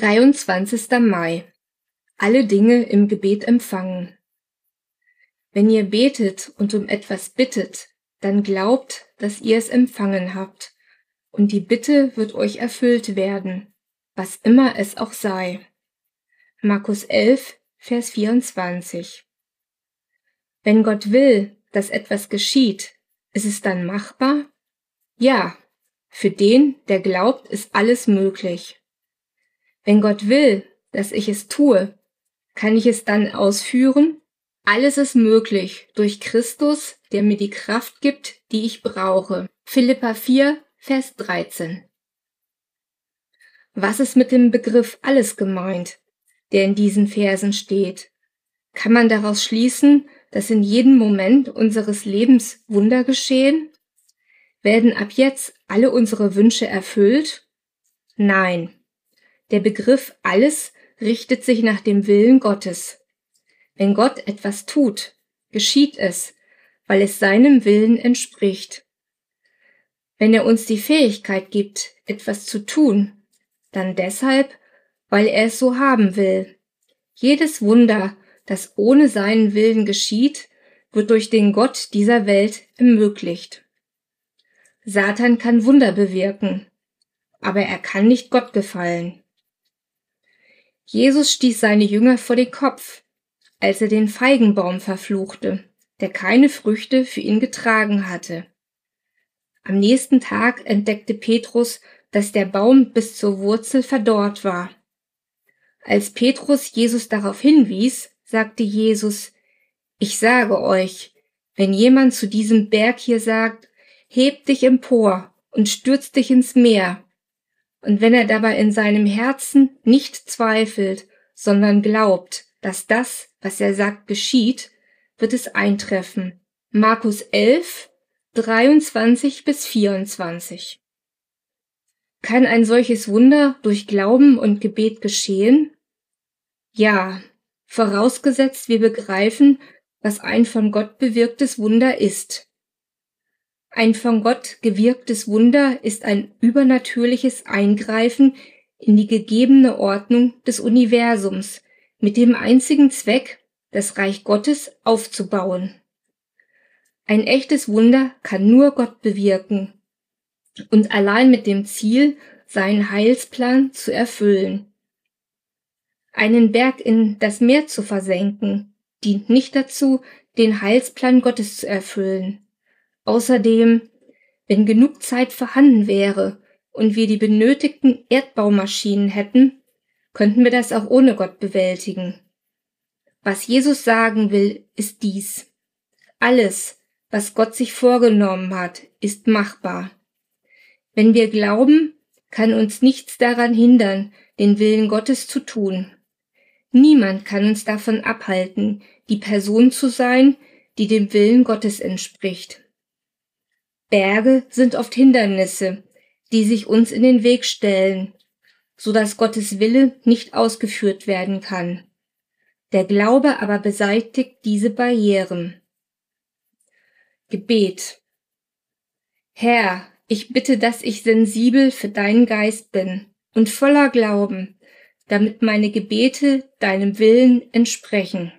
23. Mai. Alle Dinge im Gebet empfangen. Wenn ihr betet und um etwas bittet, dann glaubt, dass ihr es empfangen habt, und die Bitte wird euch erfüllt werden, was immer es auch sei. Markus 11, Vers 24. Wenn Gott will, dass etwas geschieht, ist es dann machbar? Ja, für den, der glaubt, ist alles möglich. Wenn Gott will, dass ich es tue, kann ich es dann ausführen? Alles ist möglich durch Christus, der mir die Kraft gibt, die ich brauche. Philippa 4, Vers 13. Was ist mit dem Begriff alles gemeint, der in diesen Versen steht? Kann man daraus schließen, dass in jedem Moment unseres Lebens Wunder geschehen? Werden ab jetzt alle unsere Wünsche erfüllt? Nein. Der Begriff alles richtet sich nach dem Willen Gottes. Wenn Gott etwas tut, geschieht es, weil es seinem Willen entspricht. Wenn er uns die Fähigkeit gibt, etwas zu tun, dann deshalb, weil er es so haben will. Jedes Wunder, das ohne seinen Willen geschieht, wird durch den Gott dieser Welt ermöglicht. Satan kann Wunder bewirken, aber er kann nicht Gott gefallen. Jesus stieß seine Jünger vor den Kopf, als er den Feigenbaum verfluchte, der keine Früchte für ihn getragen hatte. Am nächsten Tag entdeckte Petrus, dass der Baum bis zur Wurzel verdorrt war. Als Petrus Jesus darauf hinwies, sagte Jesus, ich sage euch, wenn jemand zu diesem Berg hier sagt, heb dich empor und stürz dich ins Meer, und wenn er dabei in seinem Herzen nicht zweifelt, sondern glaubt, dass das, was er sagt, geschieht, wird es eintreffen. Markus 11, 23 bis 24. Kann ein solches Wunder durch Glauben und Gebet geschehen? Ja, vorausgesetzt wir begreifen, was ein von Gott bewirktes Wunder ist. Ein von Gott gewirktes Wunder ist ein übernatürliches Eingreifen in die gegebene Ordnung des Universums mit dem einzigen Zweck, das Reich Gottes aufzubauen. Ein echtes Wunder kann nur Gott bewirken und allein mit dem Ziel, seinen Heilsplan zu erfüllen. Einen Berg in das Meer zu versenken, dient nicht dazu, den Heilsplan Gottes zu erfüllen. Außerdem, wenn genug Zeit vorhanden wäre und wir die benötigten Erdbaumaschinen hätten, könnten wir das auch ohne Gott bewältigen. Was Jesus sagen will, ist dies. Alles, was Gott sich vorgenommen hat, ist machbar. Wenn wir glauben, kann uns nichts daran hindern, den Willen Gottes zu tun. Niemand kann uns davon abhalten, die Person zu sein, die dem Willen Gottes entspricht. Berge sind oft Hindernisse, die sich uns in den Weg stellen, so dass Gottes Wille nicht ausgeführt werden kann. Der Glaube aber beseitigt diese Barrieren. Gebet. Herr, ich bitte, dass ich sensibel für deinen Geist bin und voller Glauben, damit meine Gebete deinem Willen entsprechen.